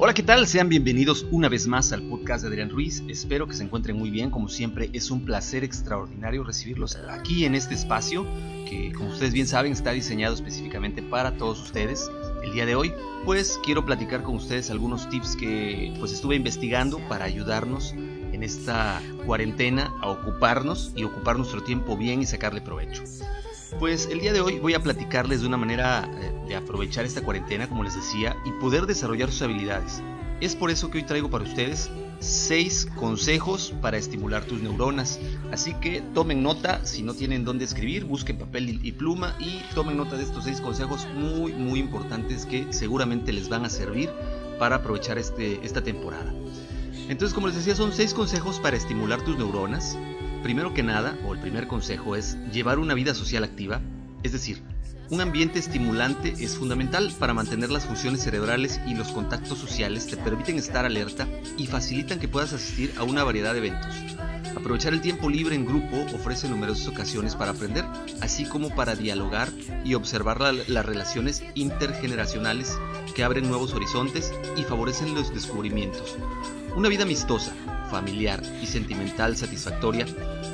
Hola, ¿qué tal? Sean bienvenidos una vez más al podcast de Adrián Ruiz. Espero que se encuentren muy bien. Como siempre, es un placer extraordinario recibirlos aquí en este espacio que, como ustedes bien saben, está diseñado específicamente para todos ustedes. El día de hoy, pues quiero platicar con ustedes algunos tips que pues estuve investigando para ayudarnos en esta cuarentena a ocuparnos y ocupar nuestro tiempo bien y sacarle provecho. Pues el día de hoy voy a platicarles de una manera eh, de aprovechar esta cuarentena, como les decía, y poder desarrollar sus habilidades. Es por eso que hoy traigo para ustedes 6 consejos para estimular tus neuronas. Así que tomen nota, si no tienen dónde escribir, busquen papel y pluma y tomen nota de estos 6 consejos muy muy importantes que seguramente les van a servir para aprovechar este, esta temporada. Entonces, como les decía, son 6 consejos para estimular tus neuronas Primero que nada, o el primer consejo es llevar una vida social activa, es decir, un ambiente estimulante es fundamental para mantener las funciones cerebrales y los contactos sociales te permiten estar alerta y facilitan que puedas asistir a una variedad de eventos. Aprovechar el tiempo libre en grupo ofrece numerosas ocasiones para aprender, así como para dialogar y observar las relaciones intergeneracionales que abren nuevos horizontes y favorecen los descubrimientos. Una vida amistosa, familiar y sentimental satisfactoria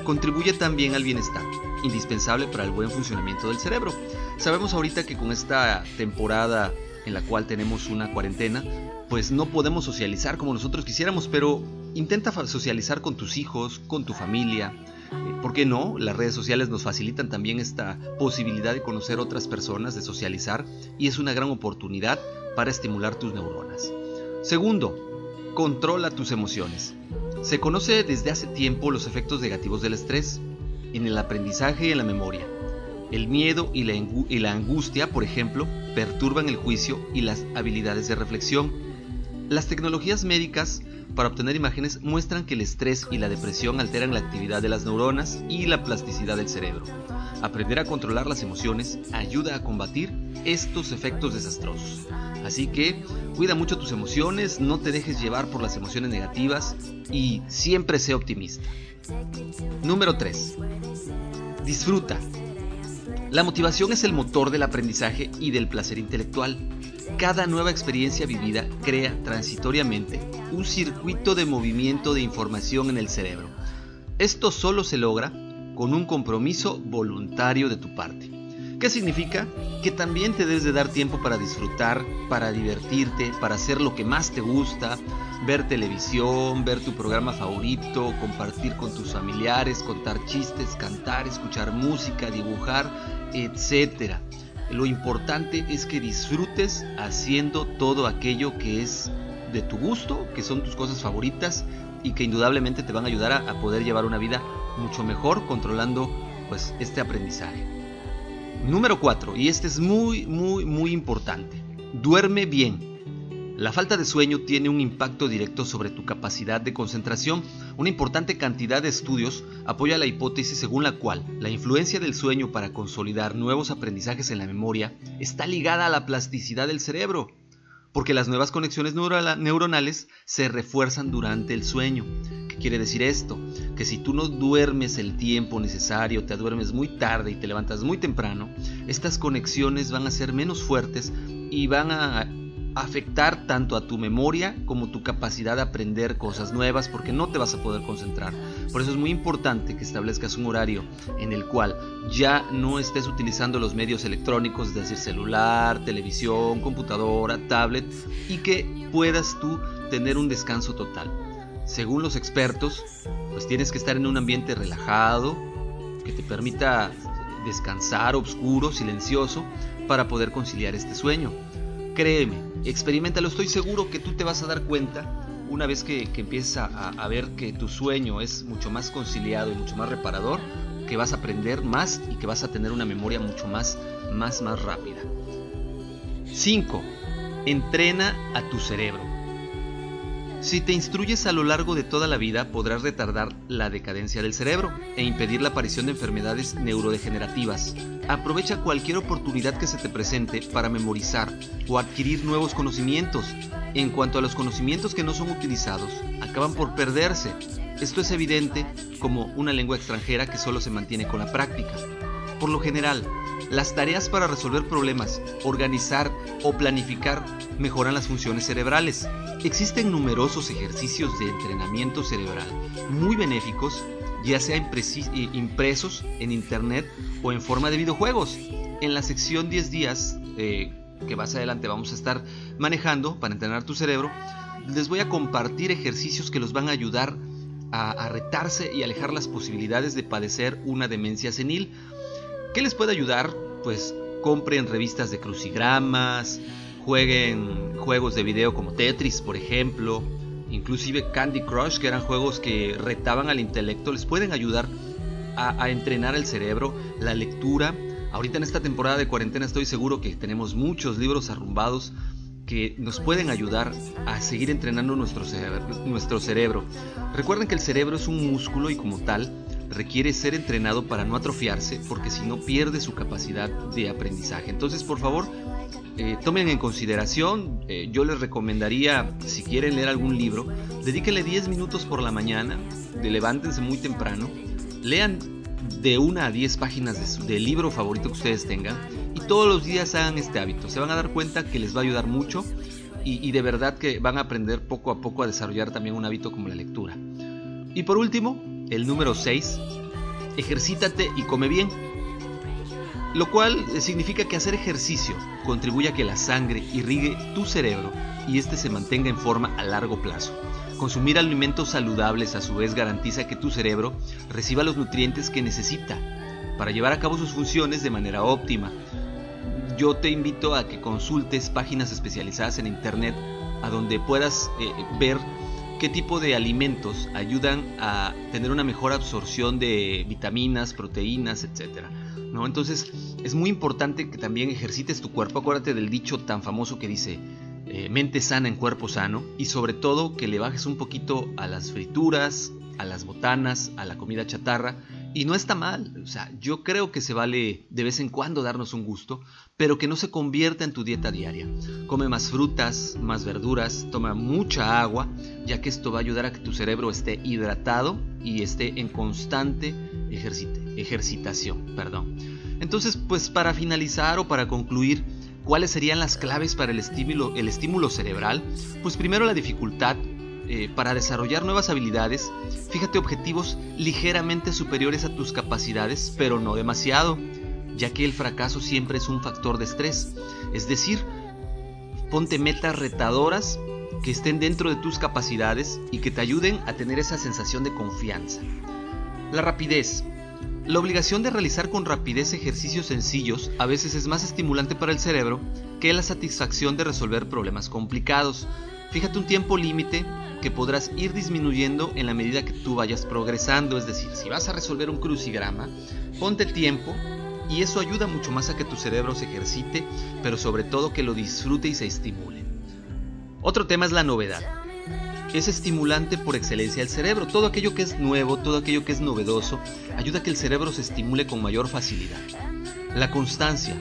contribuye también al bienestar, indispensable para el buen funcionamiento del cerebro. Sabemos ahorita que con esta temporada en la cual tenemos una cuarentena, pues no podemos socializar como nosotros quisiéramos, pero intenta socializar con tus hijos, con tu familia. Eh, ¿Por qué no? Las redes sociales nos facilitan también esta posibilidad de conocer otras personas, de socializar, y es una gran oportunidad para estimular tus neuronas. Segundo, controla tus emociones. Se conoce desde hace tiempo los efectos negativos del estrés en el aprendizaje y en la memoria. El miedo y la, angustia, por ejemplo, perturban el juicio y las habilidades de reflexión. Las tecnologías médicas para obtener imágenes muestran que el estrés y la depresión alteran la actividad de las neuronas y la plasticidad del cerebro. Aprender a controlar las emociones ayuda a combatir estos efectos desastrosos. Así que cuida mucho tus emociones, no te dejes llevar por las emociones negativas y siempre sé optimista. Número 3. Disfruta. La motivación es el motor del aprendizaje y del placer intelectual. Cada nueva experiencia vivida crea transitoriamente un circuito de movimiento de información en el cerebro. Esto solo se logra con un compromiso voluntario de tu parte. ¿Qué significa? Que también te debes de dar tiempo para disfrutar, para divertirte, para hacer lo que más te gusta, ver televisión, ver tu programa favorito, compartir con tus familiares, contar chistes, cantar, escuchar música, dibujar, etc. Lo importante es que disfrutes haciendo todo aquello que es de tu gusto, que son tus cosas favoritas y que indudablemente te van a ayudar a, poder llevar una vida mucho mejor controlando pues este aprendizaje. Número 4, y este es muy, muy, muy importante. Duerme bien. La falta de sueño tiene un impacto directo sobre tu capacidad de concentración. Una importante cantidad de estudios apoya la hipótesis según la cual la influencia del sueño para consolidar nuevos aprendizajes en la memoria está ligada a la plasticidad del cerebro, porque las nuevas conexiones neuronales se refuerzan durante el sueño. ¿Qué quiere decir esto? Que si tú no duermes el tiempo necesario, te duermes muy tarde y te levantas muy temprano, estas conexiones van a ser menos fuertes y van a afectar tanto a tu memoria como tu capacidad de aprender cosas nuevas porque no te vas a poder concentrar. Por eso es muy importante que establezcas un horario en el cual ya no estés utilizando los medios electrónicos, es decir, celular, televisión, computadora, tablet y que puedas tú tener un descanso total. Según los expertos, pues tienes que estar en un ambiente relajado, que te permita descansar, oscuro, silencioso, para poder conciliar este sueño. Créeme, experimentalo, estoy seguro que tú te vas a dar cuenta una vez que, que a, ver que tu sueño es mucho más conciliado y mucho más reparador, que vas a aprender más y que vas a tener una memoria mucho más, más, más rápida. 5. Entrena a tu cerebro. Si te instruyes a lo largo de toda la vida, podrás retardar la decadencia del cerebro e impedir la aparición de enfermedades neurodegenerativas. Aprovecha cualquier oportunidad que se te presente para memorizar o adquirir nuevos conocimientos. En cuanto a los conocimientos que no son utilizados, acaban por perderse. Esto es evidente como una lengua extranjera que solo se mantiene con la práctica. Por lo general, las tareas para resolver problemas, organizar o planificar mejoran las funciones cerebrales Existen numerosos ejercicios de entrenamiento cerebral muy benéficos, ya sea eh, impresos en internet o en forma de videojuegos. En la sección 10 días, eh, que más adelante vamos a estar manejando para entrenar tu cerebro, les voy a compartir ejercicios que los van a ayudar a, retarse y alejar las posibilidades de padecer una demencia senil. ¿Qué les puede ayudar? Pues compren revistas de crucigramas, jueguen juegos de video como Tetris, por ejemplo, inclusive Candy Crush, que eran juegos que retaban al intelecto, les pueden ayudar a, entrenar el cerebro, la lectura. Ahorita en esta temporada de cuarentena estoy seguro que tenemos muchos libros arrumbados que nos pueden ayudar a seguir entrenando nuestro nuestro cerebro. Recuerden que el cerebro es un músculo y como tal requiere ser entrenado para no atrofiarse porque si no pierde su capacidad de aprendizaje. Entonces, por favor, eh, tomen en consideración, eh, yo les recomendaría, si quieren leer algún libro, dedíquenle 10 minutos por la mañana, de levántense muy temprano, lean de una a 10 páginas del libro favorito que ustedes tengan y todos los días hagan este hábito. Se van a dar cuenta que les va a ayudar mucho y, de verdad que van a aprender poco a poco a desarrollar también un hábito como la lectura. Y por último, el número 6, ejercítate y come bien. Lo cual significa que hacer ejercicio contribuye a que la sangre irrigue tu cerebro y este se mantenga en forma a largo plazo. Consumir alimentos saludables a su vez garantiza que tu cerebro reciba los nutrientes que necesita para llevar a cabo sus funciones de manera óptima. Yo te invito a que consultes páginas especializadas en Internet a donde puedas eh, ver qué tipo de alimentos ayudan a tener una mejor absorción de vitaminas, proteínas, etc. Entonces es muy importante que también ejercites tu cuerpo. Acuérdate del dicho tan famoso que dice, eh, mente sana en cuerpo sano y sobre todo que le bajes un poquito a las frituras, a las botanas, a la comida chatarra y no está mal, o sea, yo creo que se vale de vez en cuando darnos un gusto, pero que no se convierta en tu dieta diaria. Come más frutas, más verduras, toma mucha agua, ya que esto va a ayudar a que tu cerebro esté hidratado y esté en constante ejercitación. Perdón. Entonces, pues para finalizar o para concluir, ¿cuáles serían las claves para el estímulo, el estímulo cerebral? Pues primero la dificultad eh, para desarrollar nuevas habilidades, fíjate objetivos ligeramente superiores a tus capacidades, pero no demasiado, ya que el fracaso siempre es un factor de estrés. Es decir, ponte metas retadoras que estén dentro de tus capacidades y que te ayuden a tener esa sensación de confianza. La rapidez. La obligación de realizar con rapidez ejercicios sencillos a veces es más estimulante para el cerebro que la satisfacción de resolver problemas complicados. Fíjate un tiempo límite que podrás ir disminuyendo en la medida que tú vayas progresando. Es decir, si vas a resolver un crucigrama, ponte tiempo y eso ayuda mucho más a que tu cerebro se ejercite, pero sobre todo que lo disfrute y se estimule. Otro tema es la novedad. Es estimulante por excelencia el cerebro. Todo aquello que es nuevo, todo aquello que es novedoso, ayuda a que el cerebro se estimule con mayor facilidad. La constancia,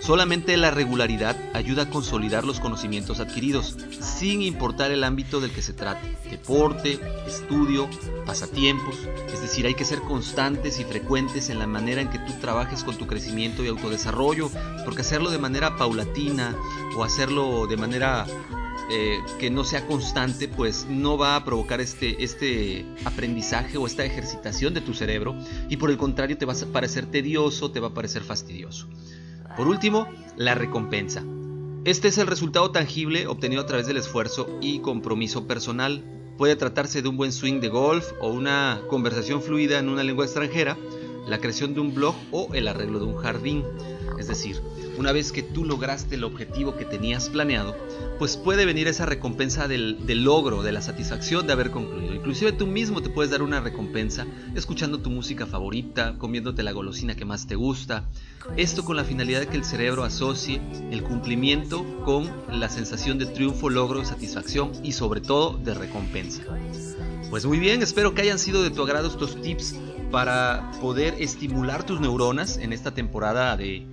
Solamente la regularidad ayuda a consolidar los conocimientos adquiridos, sin importar el ámbito del que se trate, deporte, estudio, pasatiempos, es decir, hay que ser constantes y frecuentes en la manera en que tú trabajes con tu crecimiento y autodesarrollo, porque hacerlo de manera paulatina o hacerlo de manera eh, que no sea constante, pues no va a provocar este, este aprendizaje o esta ejercitación de tu cerebro y por el contrario te va a parecer tedioso, te va a parecer fastidioso. Por último, la recompensa. Este es el resultado tangible obtenido a través del esfuerzo y compromiso personal. Puede tratarse de un buen swing de golf o una conversación fluida en una lengua extranjera, la creación de un blog o el arreglo de un jardín. Es decir, una vez que tú lograste el objetivo que tenías planeado, pues puede venir esa recompensa del, logro, de la satisfacción de haber concluido. Inclusive tú mismo te puedes dar una recompensa escuchando tu música favorita, comiéndote la golosina que más te gusta. Esto con la finalidad de que el cerebro asocie el cumplimiento con la sensación de triunfo, logro, satisfacción y sobre todo de recompensa. Pues muy bien, espero que hayan sido de tu agrado estos tips para poder estimular tus neuronas en esta temporada de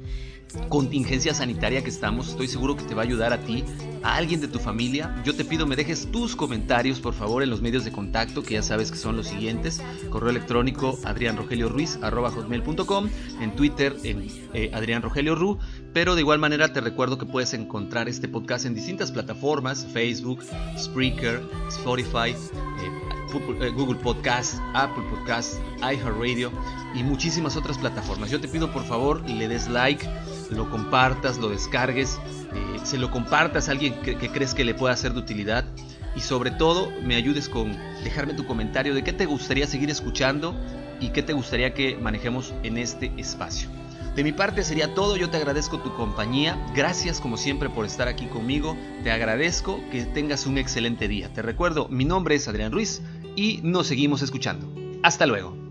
contingencia sanitaria que estamos, estoy seguro que te va a ayudar a ti, a alguien de tu familia. Yo te pido me dejes tus comentarios, por favor, en los medios de contacto, que ya sabes que son los siguientes. Correo electrónico adrianrogelioruiz.com, en Twitter en eh, Adrián Rogelio Ru, pero de igual manera te recuerdo que puedes encontrar este podcast en distintas plataformas, Facebook, Spreaker, Spotify, eh, Google Podcast, Apple Podcast, iHeartRadio y muchísimas otras plataformas. Yo te pido por favor le des like, lo compartas, lo descargues, eh, se lo compartas a alguien que, que, crees que le pueda ser de utilidad y sobre todo me ayudes con dejarme tu comentario de qué te gustaría seguir escuchando y qué te gustaría que manejemos en este espacio. De mi parte sería todo, yo te agradezco tu compañía, gracias como siempre por estar aquí conmigo, te agradezco que tengas un excelente día. Te recuerdo, mi nombre es Adrián Ruiz y nos seguimos escuchando. Hasta luego.